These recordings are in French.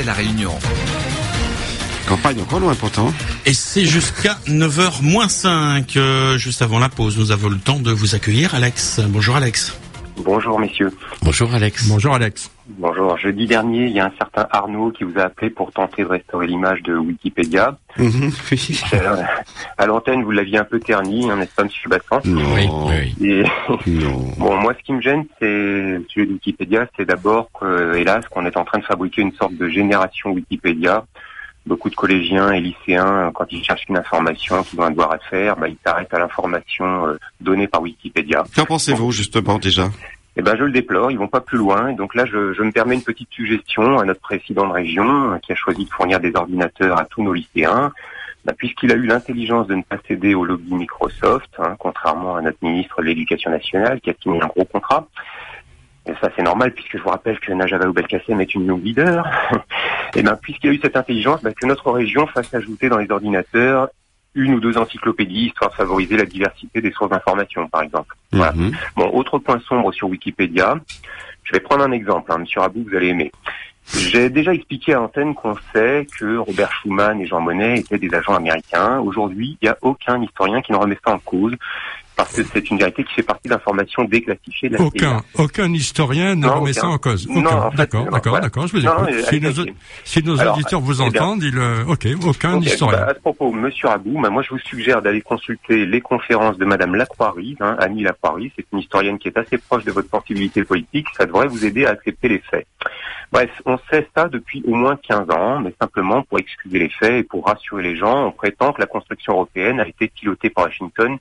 la réunion. Campagne encore loin pourtant. Et c'est jusqu'à 9h moins 5. Euh, juste avant la pause, nous avons le temps de vous accueillir, Alex. Bonjour Alex. Bonjour messieurs. Bonjour Alex. Bonjour Alex. Bonjour. Jeudi dernier, il y a un certain Arnaud qui vous a appelé pour tenter de restaurer l'image de Wikipédia. Mhm, Euh, à l'antenne, vous l'aviez un peu terni, hein, n'est-ce pas, Monsieur Bassan Non. Oui, oui. Et Non. bon, moi, ce qui me gêne, c'est le sujet de Wikipédia, c'est d'abord que, hélas, qu'on est en train de fabriquer une sorte de génération Wikipédia. Beaucoup de collégiens et lycéens, quand ils cherchent une information qu'ils ont un devoir à faire, bah, ils s'arrêtent à l'information euh, donnée par Wikipédia. Qu'en pensez-vous justement déjà? Eh ben, je le déplore, ils vont pas plus loin. Et donc là, je, je me permets une petite suggestion à notre président de région, euh, qui a choisi de fournir des ordinateurs à tous nos lycéens. Bah, Puisqu'il a eu l'intelligence de ne pas céder au lobby Microsoft, hein, contrairement à notre ministre de l'Éducation nationale, qui a signé un gros contrat. Et ça, c'est normal, puisque je vous rappelle que Najava ou Belkacem est une young leader. Et ben, puisqu'il a eu cette intelligence, bah, que notre région fasse ajouter dans les ordinateurs une ou deux encyclopédies, histoire de favoriser la diversité des sources d'information, par exemple. Voilà. Mhm. Bon, autre point sombre sur Wikipédia. Je vais prendre un exemple, hein, Monsieur Rabou, vous allez aimer. J'ai déjà expliqué à l'antenne qu'on sait que Robert Schuman et Jean Monnet étaient des agents américains. Aujourd'hui, il n'y a aucun historien qui ne remet ça en cause, parce que c'est une vérité qui fait partie d'informations déclassifiées de la CIA. Aucun, aucun historien ne Non, remet aucun. ça en cause. Non, Aucun. en fait, d'accord, d'accord, voilà. d'accord, je vous Non, écoute. non, si, nos, allez-y. si nos Alors, auditeurs vous eh entendent, ils, euh, ok, aucun historien. bah, à ce propos, Monsieur Rabou, bah, moi je vous suggère d'aller consulter les conférences de Madame Lacroix-Rive, hein, Annie Lacroix-Rive, c'est une historienne qui est assez proche de votre sensibilité politique, ça devrait vous aider à accepter les faits. Bref, on sait ça depuis au moins 15 ans, mais simplement pour excuser les faits et pour rassurer les gens, on prétend que la construction européenne a été pilotée par Washington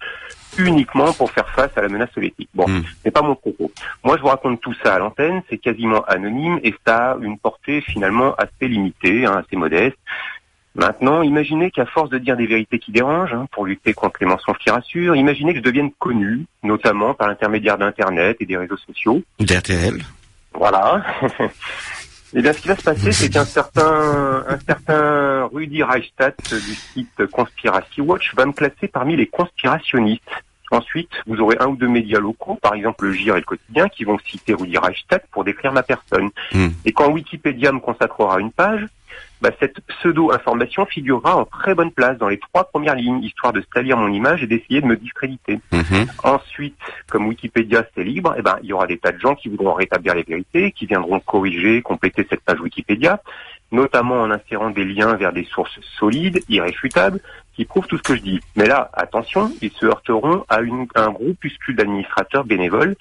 uniquement pour faire face à la menace soviétique. Bon, Mm. c'est pas mon propos. Moi, je vous raconte tout ça à l'antenne, c'est quasiment anonyme et ça a une portée finalement assez limitée, hein, assez modeste. Maintenant, imaginez qu'à force de dire des vérités qui dérangent, hein, pour lutter contre les mensonges qui rassurent, imaginez que je devienne connu, notamment par l'intermédiaire d'Internet et des réseaux sociaux. d'RTL. Voilà. Et bien, ce qui va se passer, c'est qu'un certain, un certain Rudy Reichstadt du site Conspiracy Watch va me classer parmi les conspirationnistes. Ensuite, vous aurez un ou deux médias locaux, par exemple le GIR et le quotidien, qui vont citer Rudy Reichstadt pour décrire ma personne. Hmm. Et quand Wikipédia me consacrera une page, bah, cette pseudo-information figurera en très bonne place dans les trois premières lignes, histoire de salir mon image et d'essayer de me discréditer. Mhm. Ensuite, comme Wikipédia c'est libre, eh ben, il y aura des tas de gens qui voudront rétablir les vérités, qui viendront corriger, compléter cette page Wikipédia, notamment en insérant des liens vers des sources solides, irréfutables, qui prouvent tout ce que je dis. Mais là, attention, ils se heurteront à, une, à un groupuscule d'administrateurs bénévoles,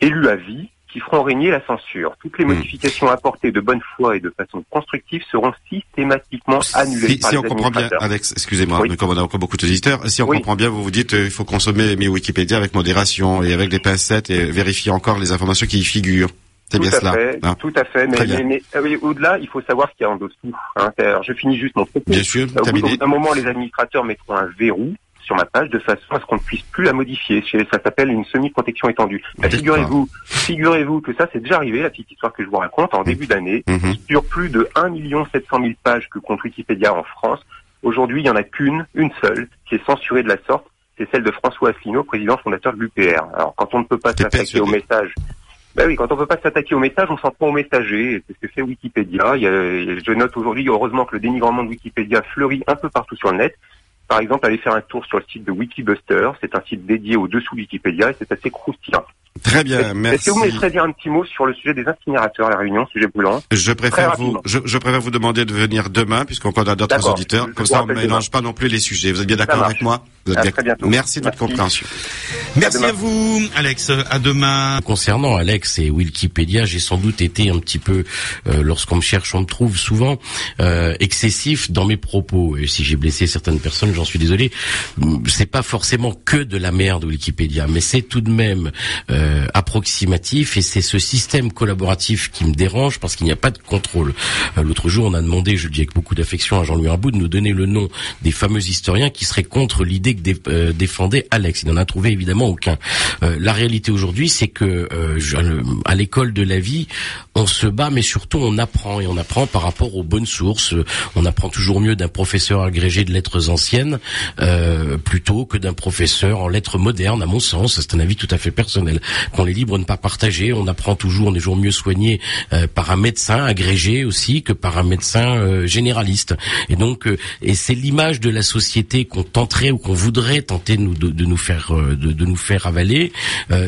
élus à vie, qui feront régner la censure. Toutes les Hmm. modifications apportées de bonne foi et de façon constructive seront systématiquement annulées Si, par si les on comprend bien. Alex, excusez-moi, Oui. comme on a encore beaucoup d'auditeurs, si on Oui. comprend bien, vous vous dites il faut consommer mes Wikipédia avec modération et avec des pincettes et vérifier encore les informations qui y figurent. C'est Tout bien à cela. fait, hein tout à fait. Mais, mais, mais, euh, oui, au-delà, il faut savoir ce qu'il y a en dessous. Hein. Alors, je finis juste mon propos. Bien sûr, Au bout- d'un moment, les administrateurs mettront un verrou sur ma page de façon à ce qu'on ne puisse plus la modifier. Ça s'appelle une semi-protection étendue. Bah, figurez-vous, figurez-vous que ça, c'est déjà arrivé, la petite histoire que je vous raconte, en début d'année, Mhm. sur plus de 1 700 000 pages que compte Wikipédia en France. Aujourd'hui, il n'y en a qu'une, une seule, qui est censurée de la sorte. C'est celle de François Asselineau, président fondateur de l'UPR. Alors, quand on ne peut pas s'attaquer au message ben oui, quand on peut pas s'attaquer au message, on s'en prend au messager. C'est ce que fait Wikipédia. Il y a- je note aujourd'hui, heureusement, que le dénigrement de Wikipédia fleurit un peu partout sur le net. Par exemple, allez faire un tour sur le site de Wikibuster. C'est un site dédié au dessous de Wikipédia et c'est assez croustillant. Très bien, Est-ce merci. que vous me laisserez dire un petit mot sur le sujet des incinérateurs à la Réunion, sujet brûlant? Je préfère vous, je, je préfère vous demander de venir demain, puisqu'on a d'autres auditeurs. Je Comme ça, on rappelle mélange pas non plus les sujets. Vous êtes bien d'accord avec moi? Vous êtes À bien- très bientôt. Merci de votre Merci. compréhension. Merci demain. à vous, Alex. À demain. Concernant Alex et Wikipédia, j'ai sans doute été un petit peu, euh, lorsqu'on me cherche, on me trouve souvent euh, excessif dans mes propos. Et si j'ai blessé certaines personnes, j'en suis désolé. C'est pas forcément que de la merde Wikipédia, mais c'est tout de même euh, approximatif et c'est ce système collaboratif qui me dérange parce qu'il n'y a pas de contrôle. Euh, L'autre jour, on a demandé, je le dis avec beaucoup d'affection à Jean-Louis Arbout, de nous donner le nom des fameux historiens qui seraient contre l'idée que euh, défendait Alex. Il n'en a trouvé évidemment aucun. Euh, la réalité aujourd'hui, c'est que euh, je- à l'école de la vie, on se bat, mais surtout on apprend et on apprend par rapport aux bonnes sources. Euh, On apprend toujours mieux d'un professeur agrégé de lettres anciennes euh, plutôt que d'un professeur en lettres modernes, à mon sens. C'est un avis tout à fait personnel. Qu'on est libre de ne pas partager. On apprend toujours, on est toujours mieux soigné euh, par un médecin agrégé aussi que par un médecin euh, généraliste. Et donc, euh, et c'est l'image de la société qu'on tenterait ou qu'on voudrait tenter de nous, de, de nous faire de, de, nous faire avaler.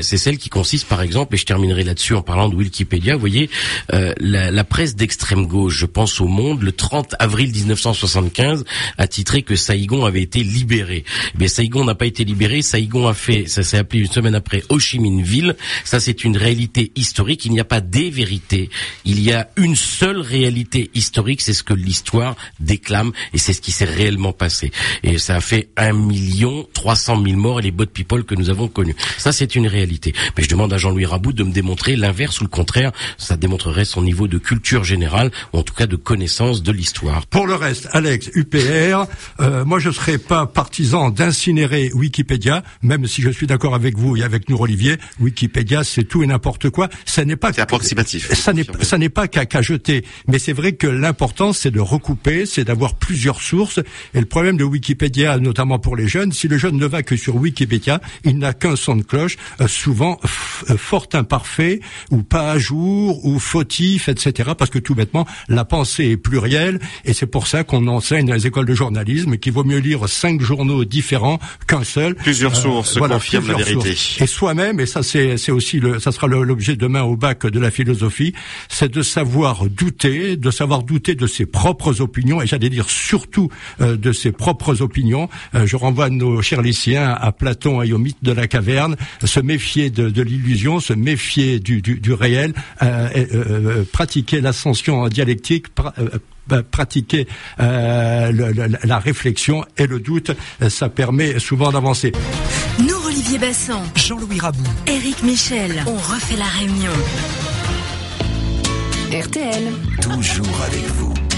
c'est celle qui consiste, par exemple, et je terminerai là-dessus en parlant de Wikipédia. Vous voyez, la, la presse d'extrême gauche, je pense au Monde, le 30 avril 1975, a titré que Saïgon avait été libéré. Mais Saïgon n'a pas été libéré. Saïgon a fait, ça s'est appelé une semaine après Ho Chi Minh Ville. Ça, c'est une réalité historique. Il n'y a pas des vérités. Il y a une seule réalité historique. C'est ce que l'histoire déclame et c'est ce qui s'est réellement passé. Et ça a fait un million trois cent mille morts et les boat people que nous avons connus. Ça, c'est une réalité. Mais je demande à Jean-Louis Rabout de me démontrer l'inverse ou le contraire. Ça démontrerait son niveau de culture générale ou en tout cas de connaissance de l'histoire. Pour le reste, Alex, UPR, euh, moi je serais pas partisan d'incinérer Wikipédia, même si je suis d'accord avec vous et avec nous Olivier, Wikipédia c'est tout et n'importe quoi. Ça n'est pas c'est approximatif. Ça n'est ça n'est pas qu'à jeter, mais c'est vrai que l'important c'est de recouper, c'est d'avoir plusieurs sources. Et le problème de Wikipédia, notamment pour les jeunes, si le jeune ne va que sur Wikipédia, il n'a qu'un son de cloche, euh, souvent euh, fort imparfait ou pas à jour ou fautif, etc. Parce que tout bêtement, la pensée est plurielle et c'est pour ça qu'on enseigne dans les écoles de journalisme qu'il vaut mieux lire cinq journaux différents qu'un seul. Plusieurs sources euh, confirment la vérité. Et soi-même, et ça c'est aussi le, ça sera l'objet demain au bac de la philosophie, c'est de savoir douter, de savoir douter de ses propres opinions et j'allais dire surtout euh, de ses propres opinions. Euh, je renvoie nos chers lycéens à Platon et au mythe de la caverne, se méfier de, de l'illusion, se méfier du, du, du réel, pratiquer l'ascension dialectique, bah, pratiquer euh, la réflexion et le doute, ça permet souvent d'avancer. Nous, Olivier Bassan, Jean-Louis Rabou, Éric Michel, on refait la réunion. RTL. Toujours avec vous.